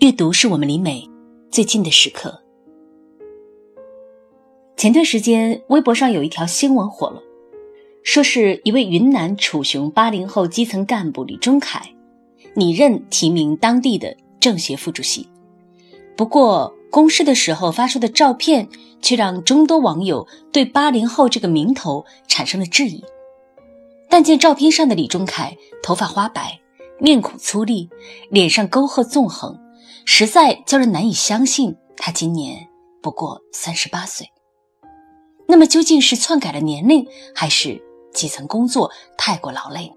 阅读是我们离美最近的时刻。前段时间，微博上有一条新闻火了，说是一位云南楚雄八零后基层干部李忠凯拟任提名当地的政协副主席。不过，公示的时候发出的照片却让众多网友对八零后这个名头产生了质疑。但见照片上的李忠凯，头发花白。面孔粗粝，脸上沟壑纵横，实在叫人难以相信他今年不过三十八岁。那么究竟是篡改了年龄，还是基层工作太过劳累？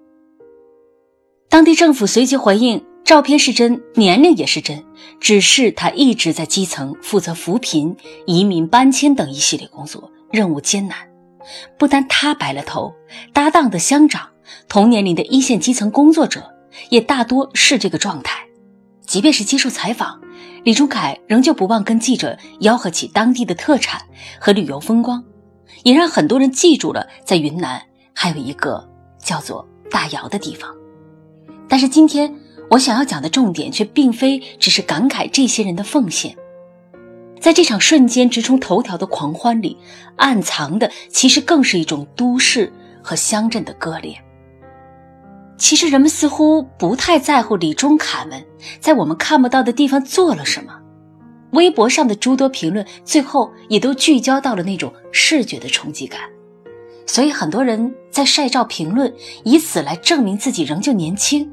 当地政府随即回应：照片是真，年龄也是真，只是他一直在基层负责扶贫、移民搬迁等一系列工作，任务艰难。不单他白了头，搭档的乡长、同年龄的一线基层工作者。也大多是这个状态，即便是接受采访，李忠凯仍旧不忘跟记者吆喝起当地的特产和旅游风光，也让很多人记住了在云南还有一个叫做大窑的地方。但是今天我想要讲的重点却并非只是感慨这些人的奉献，在这场瞬间直冲头条的狂欢里，暗藏的其实更是一种都市和乡镇的割裂。其实人们似乎不太在乎李忠凯们在我们看不到的地方做了什么，微博上的诸多评论最后也都聚焦到了那种视觉的冲击感，所以很多人在晒照评论，以此来证明自己仍旧年轻。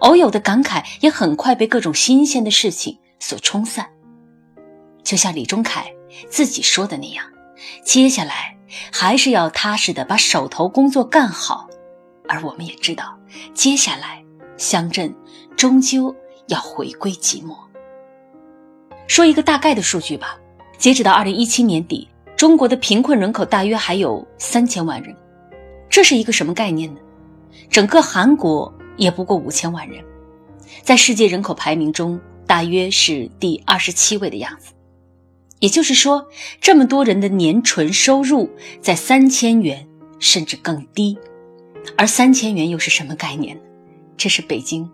偶有的感慨也很快被各种新鲜的事情所冲散，就像李钟凯自己说的那样，接下来还是要踏实的把手头工作干好。而我们也知道，接下来乡镇终究要回归寂寞。说一个大概的数据吧，截止到二零一七年底，中国的贫困人口大约还有三千万人，这是一个什么概念呢？整个韩国也不过五千万人，在世界人口排名中大约是第二十七位的样子。也就是说，这么多人的年纯收入在三千元甚至更低。而三千元又是什么概念呢？这是北京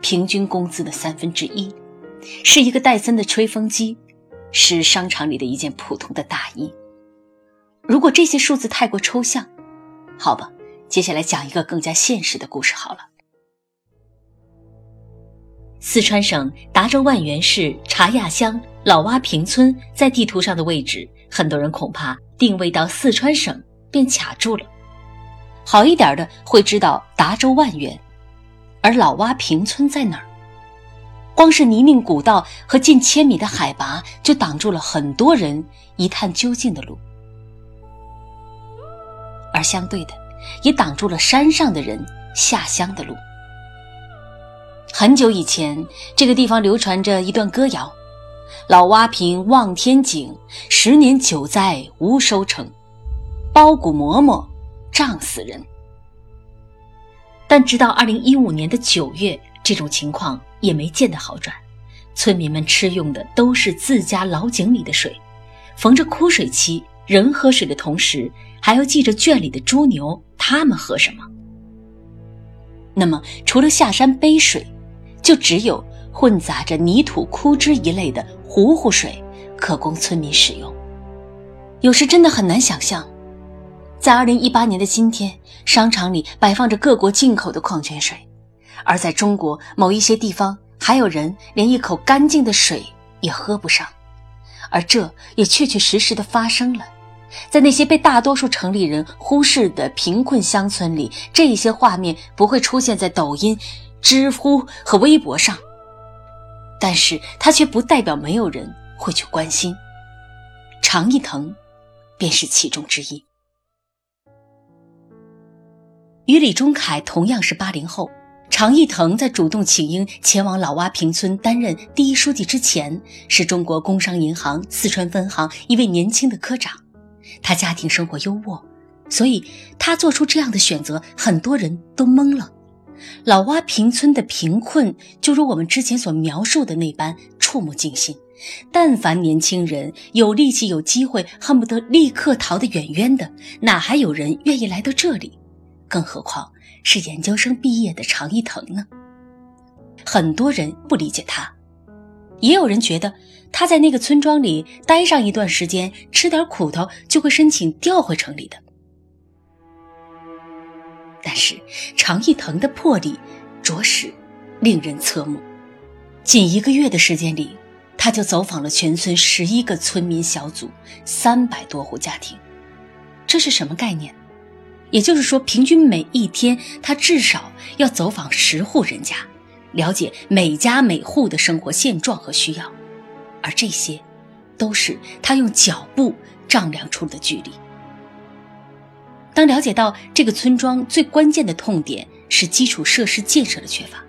平均工资的三分之一，是一个戴森的吹风机，是商场里的一件普通的大衣。如果这些数字太过抽象，好吧，接下来讲一个更加现实的故事好了。四川省达州万源市茶亚乡老洼坪村在地图上的位置，很多人恐怕定位到四川省便卡住了。好一点的会知道达州万源，而老洼坪村在哪儿？光是泥泞古道和近千米的海拔就挡住了很多人一探究竟的路，而相对的，也挡住了山上的人下乡的路。很久以前，这个地方流传着一段歌谣：“老洼坪望天井，十年九载无收成，包谷馍馍。”胀死人！但直到二零一五年的九月，这种情况也没见得好转。村民们吃用的都是自家老井里的水，逢着枯水期，人喝水的同时，还要记着圈里的猪牛，他们喝什么？那么，除了下山背水，就只有混杂着泥土、枯枝一类的糊糊水可供村民使用。有时真的很难想象。在二零一八年的今天，商场里摆放着各国进口的矿泉水，而在中国某一些地方，还有人连一口干净的水也喝不上，而这也确确实实的发生了。在那些被大多数城里人忽视的贫困乡村里，这些画面不会出现在抖音、知乎和微博上，但是它却不代表没有人会去关心。常一腾，便是其中之一。与李忠凯同样是八零后，常义腾在主动请缨前往老洼坪村担任第一书记之前，是中国工商银行四川分行一位年轻的科长。他家庭生活优渥，所以他做出这样的选择，很多人都懵了。老洼坪村的贫困，就如我们之前所描述的那般触目惊心。但凡年轻人有力气、有机会，恨不得立刻逃得远远的，哪还有人愿意来到这里？更何况是研究生毕业的常一腾呢？很多人不理解他，也有人觉得他在那个村庄里待上一段时间，吃点苦头，就会申请调回城里的。但是常义腾的魄力，着实令人侧目。仅一个月的时间里，他就走访了全村十一个村民小组，三百多户家庭。这是什么概念？也就是说，平均每一天，他至少要走访十户人家。了解每家每户的生活现状和需要，而这些，都是他用脚步丈量出的距离。当了解到这个村庄最关键的痛点是基础设施建设的缺乏，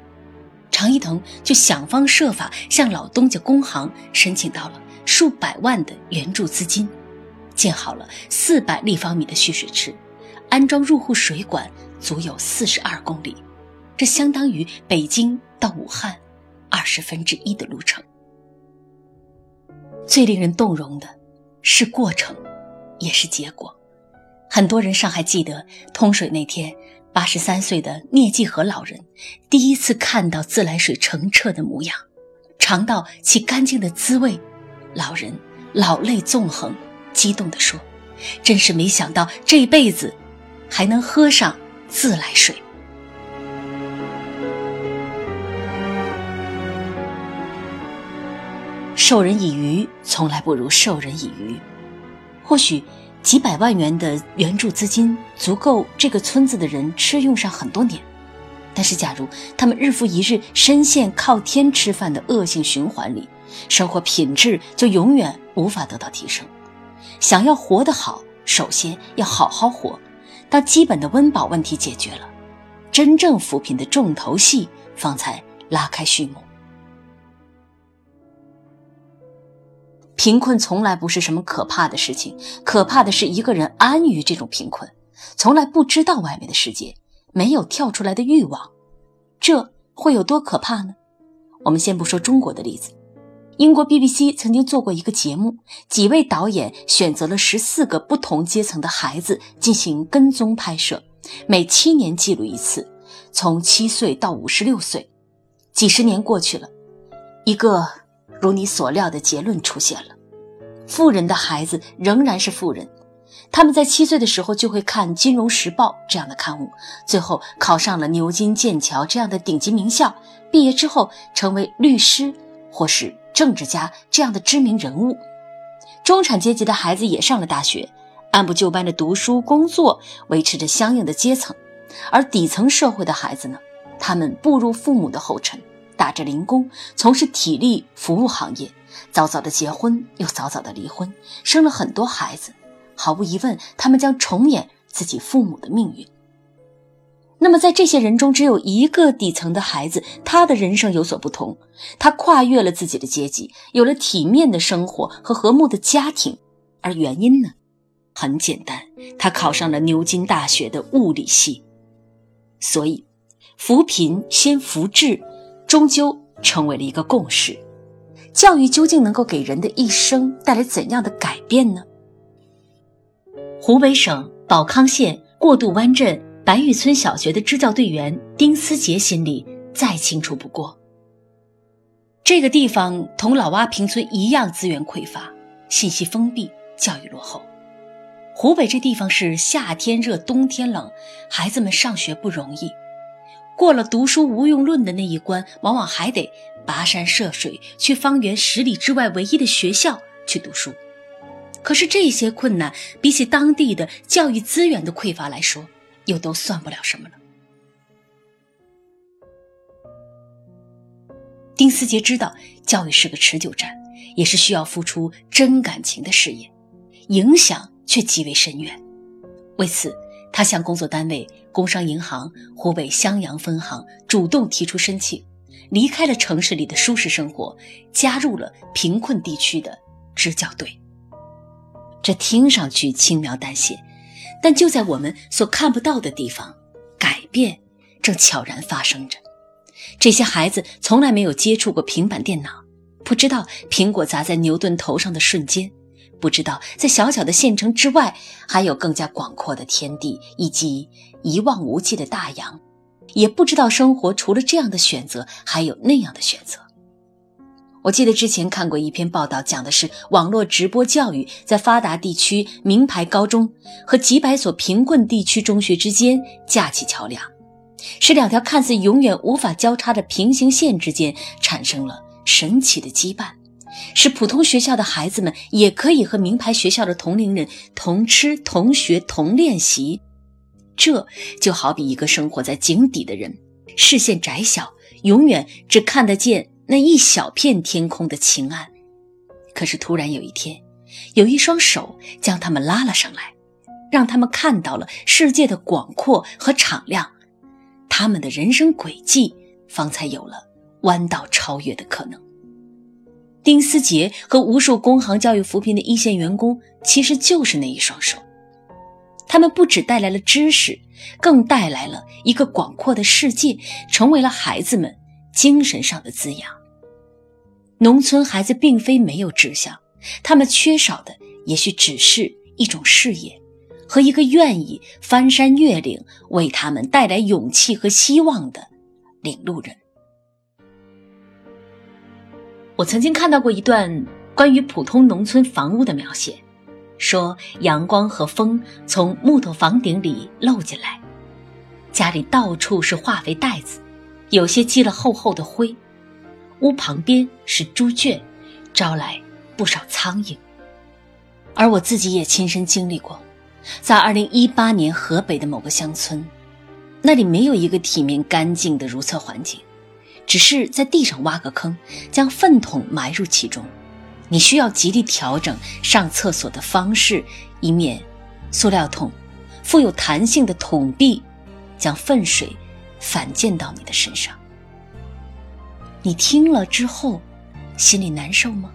常一腾就想方设法向老东家工行申请到了数百万的援助资金，建好了四百立方米的蓄水池，安装入户水管，足有四十二公里，这相当于北京。到武汉，二十分之一的路程。最令人动容的是过程，也是结果。很多人尚还记得通水那天，八十三岁的聂继和老人第一次看到自来水澄澈的模样，尝到其干净的滋味，老人老泪纵横，激动地说：“真是没想到这辈子还能喝上自来水。”授人以鱼，从来不如授人以渔。或许几百万元的援助资金足够这个村子的人吃用上很多年，但是假如他们日复一日深陷靠天吃饭的恶性循环里，生活品质就永远无法得到提升。想要活得好，首先要好好活。当基本的温饱问题解决了，真正扶贫的重头戏方才拉开序幕。贫困从来不是什么可怕的事情，可怕的是一个人安于这种贫困，从来不知道外面的世界，没有跳出来的欲望，这会有多可怕呢？我们先不说中国的例子，英国 BBC 曾经做过一个节目，几位导演选择了十四个不同阶层的孩子进行跟踪拍摄，每七年记录一次，从七岁到五十六岁，几十年过去了，一个。如你所料的结论出现了，富人的孩子仍然是富人，他们在七岁的时候就会看《金融时报》这样的刊物，最后考上了牛津、剑桥这样的顶级名校，毕业之后成为律师或是政治家这样的知名人物。中产阶级的孩子也上了大学，按部就班的读书、工作，维持着相应的阶层，而底层社会的孩子呢，他们步入父母的后尘。打着零工，从事体力服务行业，早早的结婚，又早早的离婚，生了很多孩子。毫无疑问，他们将重演自己父母的命运。那么，在这些人中，只有一个底层的孩子，他的人生有所不同，他跨越了自己的阶级，有了体面的生活和和睦的家庭。而原因呢？很简单，他考上了牛津大学的物理系。所以，扶贫先扶志。终究成为了一个共识。教育究竟能够给人的一生带来怎样的改变呢？湖北省保康县过渡湾镇白玉村小学的支教队员丁思杰心里再清楚不过。这个地方同老洼坪村一样，资源匮乏，信息封闭，教育落后。湖北这地方是夏天热，冬天冷，孩子们上学不容易。过了读书无用论的那一关，往往还得跋山涉水去方圆十里之外唯一的学校去读书。可是这些困难比起当地的教育资源的匮乏来说，又都算不了什么了。丁思杰知道，教育是个持久战，也是需要付出真感情的事业，影响却极为深远。为此，他向工作单位。工商银行湖北襄阳分行主动提出申请，离开了城市里的舒适生活，加入了贫困地区的支教队。这听上去轻描淡写，但就在我们所看不到的地方，改变正悄然发生着。这些孩子从来没有接触过平板电脑，不知道苹果砸在牛顿头上的瞬间。不知道，在小小的县城之外，还有更加广阔的天地以及一望无际的大洋；也不知道生活除了这样的选择，还有那样的选择。我记得之前看过一篇报道，讲的是网络直播教育在发达地区名牌高中和几百所贫困地区中学之间架起桥梁，使两条看似永远无法交叉的平行线之间产生了神奇的羁绊，使普通学校的孩子们也可以和名牌学校的同龄人同吃同学同练习。这就好比一个生活在井底的人，视线窄小，永远只看得见。那一小片天空的晴暗，可是突然有一天，有一双手将他们拉了上来，让他们看到了世界的广阔和敞亮，他们的人生轨迹方才有了弯道超越的可能。丁思杰和无数工行教育扶贫的一线员工，其实就是那一双手，他们不只带来了知识，更带来了一个广阔的世界，成为了孩子们精神上的滋养。农村孩子并非没有志向，他们缺少的也许只是一种视野，和一个愿意翻山越岭为他们带来勇气和希望的领路人。我曾经看到过一段关于普通农村房屋的描写，说阳光和风从木头房顶里漏进来，家里到处是化肥袋子，有些积了厚厚的灰。屋旁边是猪圈，招来不少苍蝇。而我自己也亲身经历过，在二零一八年河北的某个乡村，那里没有一个体面干净的如厕环境，只是在地上挖个坑，将粪桶埋入其中。你需要极力调整上厕所的方式，以免塑料桶富有弹性的桶壁将粪水反溅到你的身上。你听了之后，心里难受吗？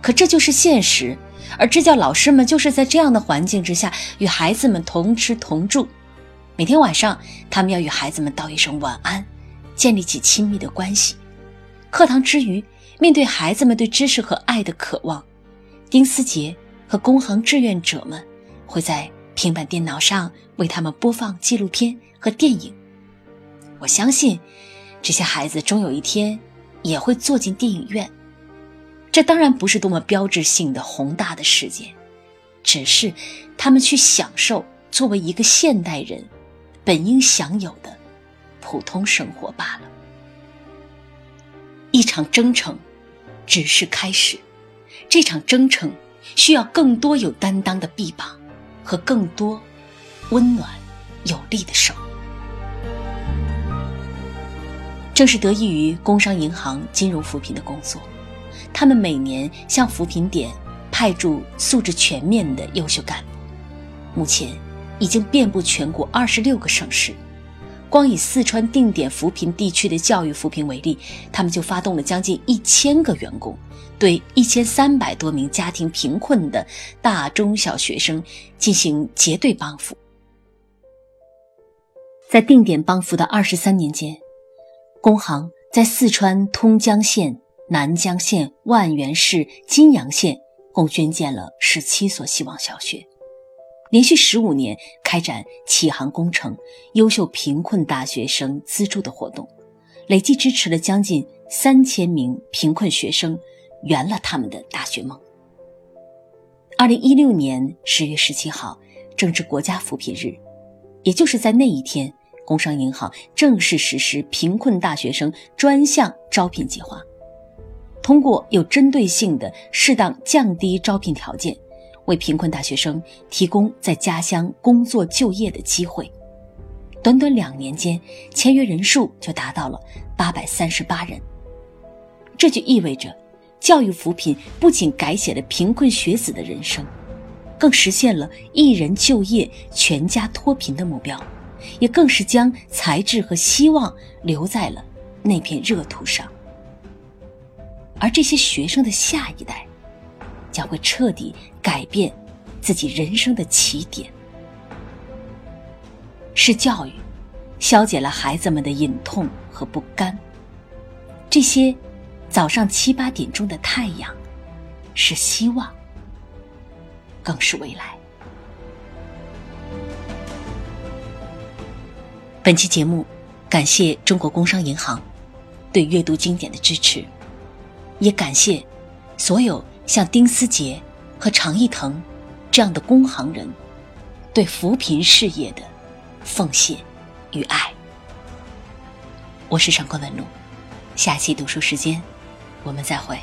可这就是现实，而支教老师们就是在这样的环境之下与孩子们同吃同住。每天晚上，他们要与孩子们道一声晚安，建立起亲密的关系。课堂之余，面对孩子们对知识和爱的渴望，丁思杰和工行志愿者们会在平板电脑上为他们播放纪录片和电影。我相信，这些孩子终有一天。也会坐进电影院，这当然不是多么标志性的宏大的事件，只是他们去享受作为一个现代人本应享有的普通生活罢了。一场征程只是开始，这场征程需要更多有担当的臂膀和更多温暖有力的手。正是得益于工商银行金融扶贫的工作，他们每年向扶贫点派驻素质全面的优秀干部，目前已经遍布全国二十六个省市。光以四川定点扶贫地区的教育扶贫为例，他们就发动了将近一千个员工，对一千三百多名家庭贫困的大中小学生进行结对帮扶。在定点帮扶的二十三年间。工行在四川通江县、南江县、万源市、金阳县共捐建了十七所希望小学，连续十五年开展启航工程、优秀贫困大学生资助的活动，累计支持了将近三千名贫困学生圆了他们的大学梦。二零一六年十月十七号，正值国家扶贫日，也就是在那一天。工商银行正式实施贫困大学生专项招聘计划，通过有针对性的适当降低招聘条件，为贫困大学生提供在家乡工作就业的机会。短短两年间，签约人数就达到了八百三十八人。这就意味着，教育扶贫不仅改写了贫困学子的人生，更实现了一人就业、全家脱贫的目标。也更是将才智和希望留在了那片热土上，而这些学生的下一代将会彻底改变自己人生的起点。是教育消解了孩子们的隐痛和不甘，这些早上七八点钟的太阳是希望，更是未来。本期节目，感谢中国工商银行对阅读经典的支持。也感谢所有像丁思杰和常义腾这样的工行人对扶贫事业的奉献与爱。我是上官文露，下期读书时间，我们再会。